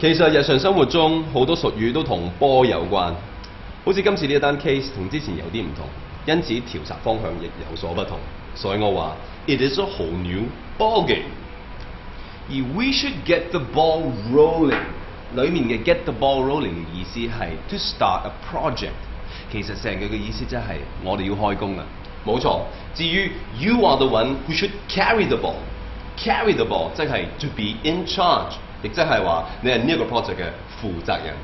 其實日常生活中好多俗語都同波有關，好似今次呢一單 case 同之前有啲唔同，因此調查方向亦有所不同。所以我話，it is a whole new ball game。而 we should get the ball rolling，裡面嘅 get the ball rolling 嘅意思係 to start a project。其實成句嘅意思即係我哋要開工啦。冇錯。至於 you are the one who should carry the ball，carry the ball 即係 to be in charge。亦即係話，你係呢一個 project 嘅負責人。